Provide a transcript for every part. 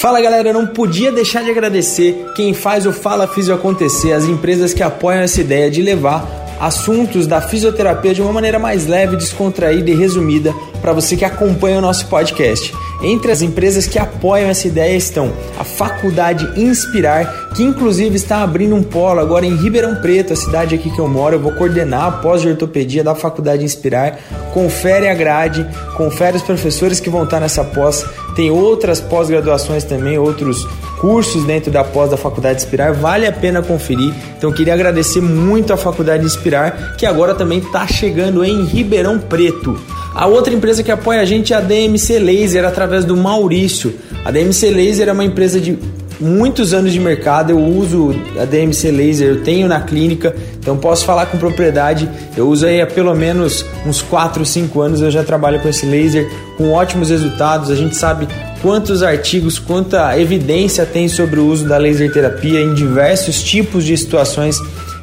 Fala galera, não podia deixar de agradecer quem faz o Fala Físio acontecer, as empresas que apoiam essa ideia de levar assuntos da fisioterapia de uma maneira mais leve, descontraída e resumida para você que acompanha o nosso podcast. Entre as empresas que apoiam essa ideia estão a Faculdade Inspirar, que inclusive está abrindo um polo agora em Ribeirão Preto, a cidade aqui que eu moro. Eu vou coordenar a pós de ortopedia da Faculdade Inspirar. Confere a grade, confere os professores que vão estar nessa pós. Tem outras pós-graduações também, outros cursos dentro da pós da Faculdade Inspirar, vale a pena conferir. Então queria agradecer muito à Faculdade Inspirar, que agora também está chegando em Ribeirão Preto. A outra empresa que apoia a gente é a DMC Laser através do Maurício. A DMC Laser é uma empresa de muitos anos de mercado, eu uso a DMC Laser, eu tenho na clínica, então posso falar com propriedade. Eu uso aí há pelo menos uns 4, 5 anos, eu já trabalho com esse laser, com ótimos resultados. A gente sabe quantos artigos, quanta evidência tem sobre o uso da laser terapia em diversos tipos de situações.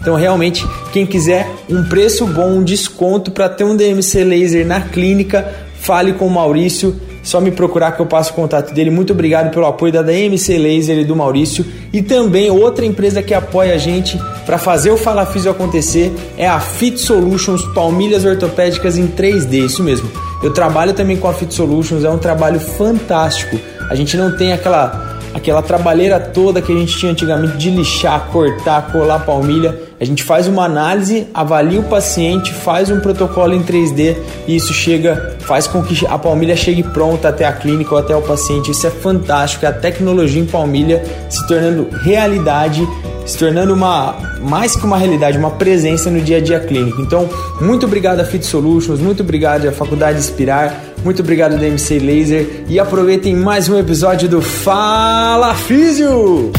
Então, realmente, quem quiser um preço bom, um desconto para ter um DMC laser na clínica, fale com o Maurício. Só me procurar que eu passo o contato dele. Muito obrigado pelo apoio da DMC Laser e do Maurício. E também outra empresa que apoia a gente para fazer o Fala Físio acontecer é a Fit Solutions Palmilhas Ortopédicas em 3D. Isso mesmo. Eu trabalho também com a Fit Solutions, é um trabalho fantástico. A gente não tem aquela aquela trabalheira toda que a gente tinha antigamente de lixar, cortar, colar palmilha. A gente faz uma análise, avalia o paciente, faz um protocolo em 3D e isso chega, faz com que a palmilha chegue pronta até a clínica ou até o paciente. Isso é fantástico, é a tecnologia em palmilha se tornando realidade se tornando uma mais que uma realidade, uma presença no dia a dia clínico. Então, muito obrigado a Fit Solutions, muito obrigado à Faculdade Inspirar, muito obrigado da MC Laser e aproveitem mais um episódio do Fala Físio.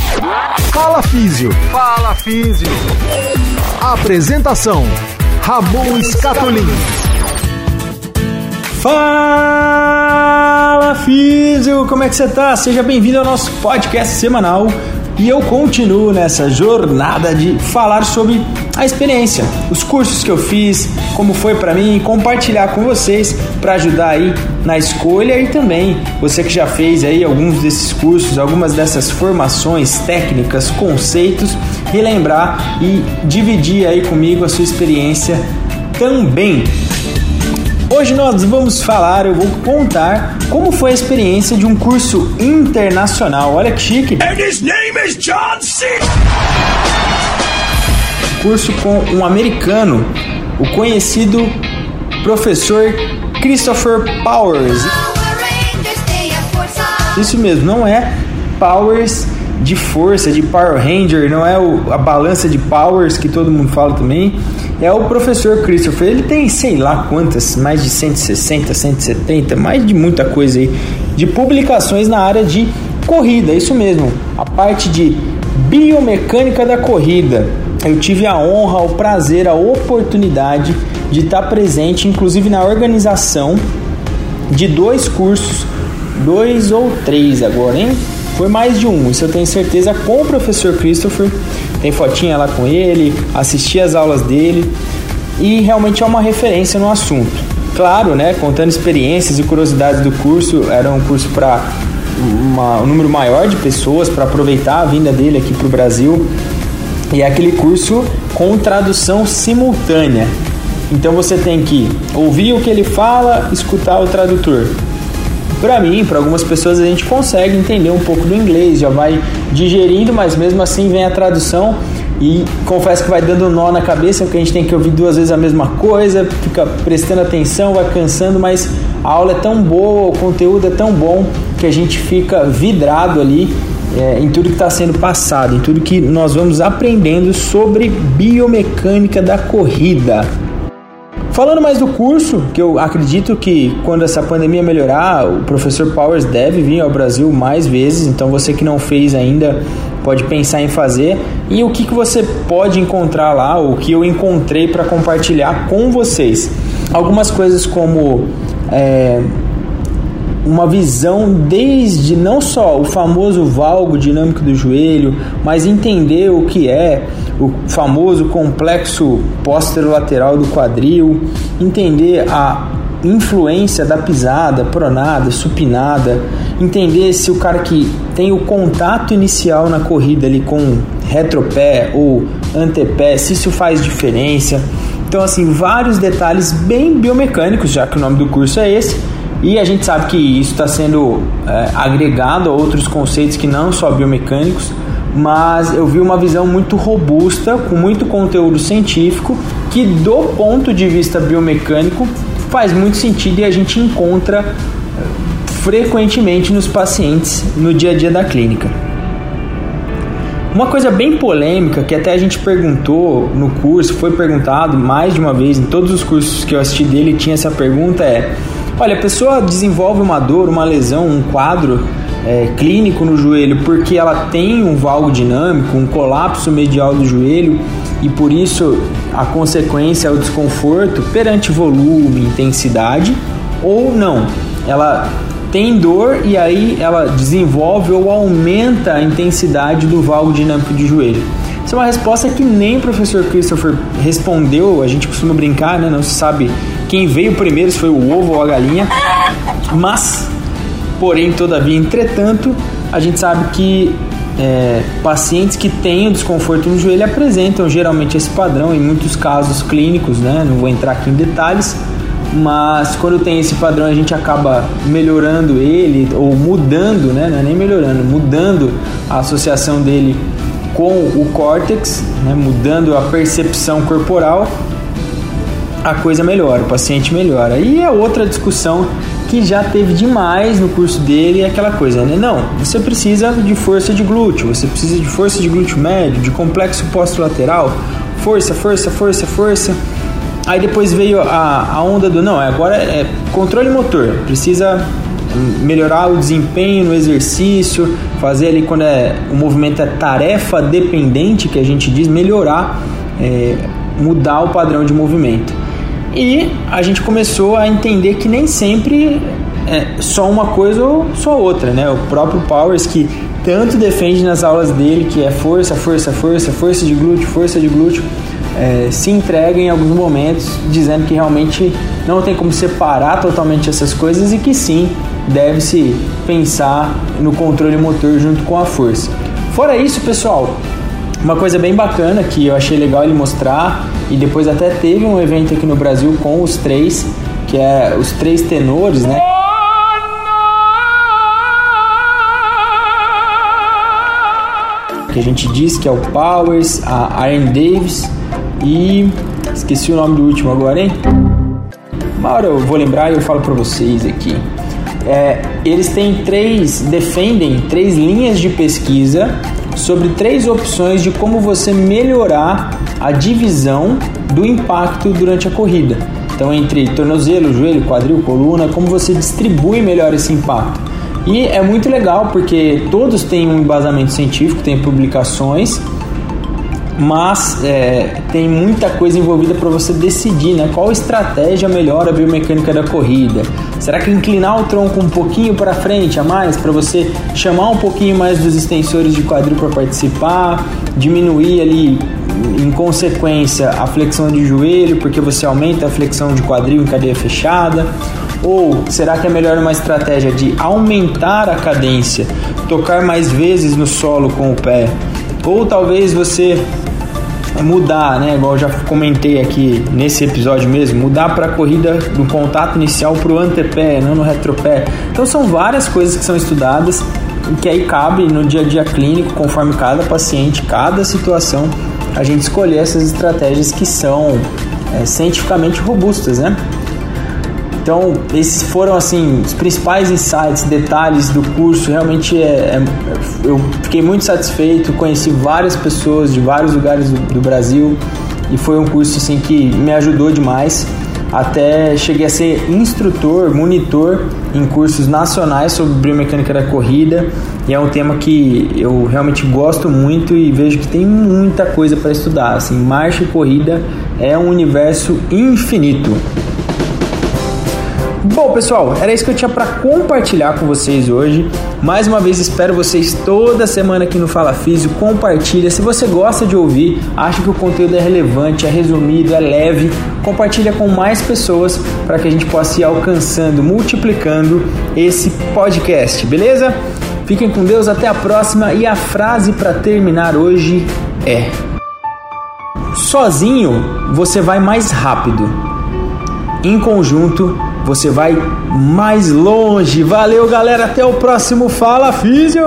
Fala Físio. Fala Físio. Apresentação: Ramon Scatolin. Fala Físio, como é que você tá? Seja bem-vindo ao nosso podcast semanal e eu continuo nessa jornada de falar sobre a experiência, os cursos que eu fiz, como foi para mim, compartilhar com vocês para ajudar aí na escolha e também você que já fez aí alguns desses cursos, algumas dessas formações técnicas, conceitos, relembrar e dividir aí comigo a sua experiência também. Hoje nós vamos falar, eu vou contar como foi a experiência de um curso internacional. Olha que chique. And his name is John C. Curso com um americano, o conhecido professor Christopher Powers. Isso mesmo, não é Powers de força, de Power Ranger, não é o, a balança de Powers que todo mundo fala também é o professor Christopher. Ele tem sei lá quantas, mais de 160, 170, mais de muita coisa aí, de publicações na área de corrida, isso mesmo, a parte de biomecânica da corrida. Eu tive a honra, o prazer, a oportunidade de estar presente, inclusive na organização de dois cursos, dois ou três agora, hein? Foi mais de um, isso eu tenho certeza, com o professor Christopher tem fotinha lá com ele, assisti as aulas dele e realmente é uma referência no assunto. Claro, né, contando experiências e curiosidades do curso, era um curso para um número maior de pessoas para aproveitar a vinda dele aqui para o Brasil e é aquele curso com tradução simultânea. Então você tem que ouvir o que ele fala, escutar o tradutor. Para mim, para algumas pessoas a gente consegue entender um pouco do inglês, já vai digerindo, mas mesmo assim vem a tradução e confesso que vai dando nó na cabeça, porque a gente tem que ouvir duas vezes a mesma coisa, fica prestando atenção, vai cansando, mas a aula é tão boa, o conteúdo é tão bom que a gente fica vidrado ali é, em tudo que está sendo passado, em tudo que nós vamos aprendendo sobre biomecânica da corrida. Falando mais do curso, que eu acredito que quando essa pandemia melhorar, o professor Powers deve vir ao Brasil mais vezes, então você que não fez ainda pode pensar em fazer. E o que, que você pode encontrar lá, o que eu encontrei para compartilhar com vocês. Algumas coisas como é, uma visão desde não só o famoso valgo dinâmico do joelho, mas entender o que é o famoso complexo posterolateral do quadril, entender a influência da pisada, pronada, supinada, entender se o cara que tem o contato inicial na corrida ali com retropé ou antepé, se isso faz diferença. Então, assim, vários detalhes bem biomecânicos, já que o nome do curso é esse. E a gente sabe que isso está sendo é, agregado a outros conceitos que não só biomecânicos, mas eu vi uma visão muito robusta, com muito conteúdo científico, que do ponto de vista biomecânico faz muito sentido e a gente encontra é, frequentemente nos pacientes no dia a dia da clínica. Uma coisa bem polêmica que até a gente perguntou no curso, foi perguntado mais de uma vez em todos os cursos que eu assisti dele, tinha essa pergunta é: olha, a pessoa desenvolve uma dor, uma lesão, um quadro é, clínico no joelho porque ela tem um valgo dinâmico, um colapso medial do joelho e por isso a consequência é o desconforto perante volume, intensidade ou não? Ela tem dor e aí ela desenvolve ou aumenta a intensidade do valgo dinâmico de joelho. Essa é uma resposta que nem o professor Christopher respondeu. A gente costuma brincar, né? Não se sabe quem veio primeiro, foi o ovo ou a galinha. Mas, porém, todavia, entretanto, a gente sabe que é, pacientes que têm desconforto no joelho apresentam geralmente esse padrão em muitos casos clínicos, né? Não vou entrar aqui em detalhes, mas quando tem esse padrão a gente acaba melhorando ele ou mudando, né? Não é nem melhorando, mudando a associação dele com o córtex, né? mudando a percepção corporal, a coisa melhora, o paciente melhora. E é outra discussão que já teve demais no curso dele, é aquela coisa, né? Não, você precisa de força de glúteo, você precisa de força de glúteo médio, de complexo posto-lateral, força, força, força, força. Aí depois veio a, a onda do não, agora é controle motor, precisa melhorar o desempenho no exercício, fazer ali quando é, o movimento é tarefa dependente, que a gente diz, melhorar, é, mudar o padrão de movimento. E a gente começou a entender que nem sempre é só uma coisa ou só outra, né? O próprio Powers que tanto defende nas aulas dele que é força, força, força, força de glúteo, força de glúteo é, se entrega em alguns momentos, dizendo que realmente não tem como separar totalmente essas coisas e que sim deve-se pensar no controle motor junto com a força. Fora isso, pessoal, uma coisa bem bacana que eu achei legal ele mostrar e depois até teve um evento aqui no Brasil com os três, que é os três tenores, né? Que a gente diz que é o Powers, a Iron Davis e esqueci o nome do último agora, hein? Uma hora eu vou lembrar e eu falo para vocês aqui. É, eles têm três, defendem três linhas de pesquisa sobre três opções de como você melhorar a divisão do impacto durante a corrida. Então, entre tornozelo, joelho, quadril, coluna, como você distribui melhor esse impacto. E é muito legal porque todos têm um embasamento científico, tem publicações mas é, tem muita coisa envolvida para você decidir, né? Qual estratégia melhora a biomecânica da corrida? Será que inclinar o tronco um pouquinho para frente a mais para você chamar um pouquinho mais dos extensores de quadril para participar, diminuir ali em consequência a flexão de joelho porque você aumenta a flexão de quadril em cadeia fechada? Ou será que é melhor uma estratégia de aumentar a cadência, tocar mais vezes no solo com o pé? Ou talvez você mudar, né? Igual eu já comentei aqui nesse episódio mesmo, mudar para a corrida do contato inicial para o antepé, não no retropé. Então são várias coisas que são estudadas e que aí cabe no dia a dia clínico, conforme cada paciente, cada situação, a gente escolher essas estratégias que são é, cientificamente robustas, né? Então, esses foram assim os principais insights, detalhes do curso. Realmente é, é, eu fiquei muito satisfeito, conheci várias pessoas de vários lugares do, do Brasil e foi um curso assim que me ajudou demais. Até cheguei a ser instrutor, monitor em cursos nacionais sobre biomecânica da corrida e é um tema que eu realmente gosto muito e vejo que tem muita coisa para estudar. Assim, marcha e corrida é um universo infinito. Bom, pessoal, era isso que eu tinha para compartilhar com vocês hoje. Mais uma vez espero vocês toda semana aqui no Fala Físio. Compartilha. Se você gosta de ouvir, acha que o conteúdo é relevante, é resumido, é leve, compartilha com mais pessoas para que a gente possa ir alcançando, multiplicando esse podcast, beleza? Fiquem com Deus, até a próxima. E a frase para terminar hoje é: Sozinho você vai mais rápido. Em conjunto você vai mais longe. Valeu, galera. Até o próximo Fala Físio!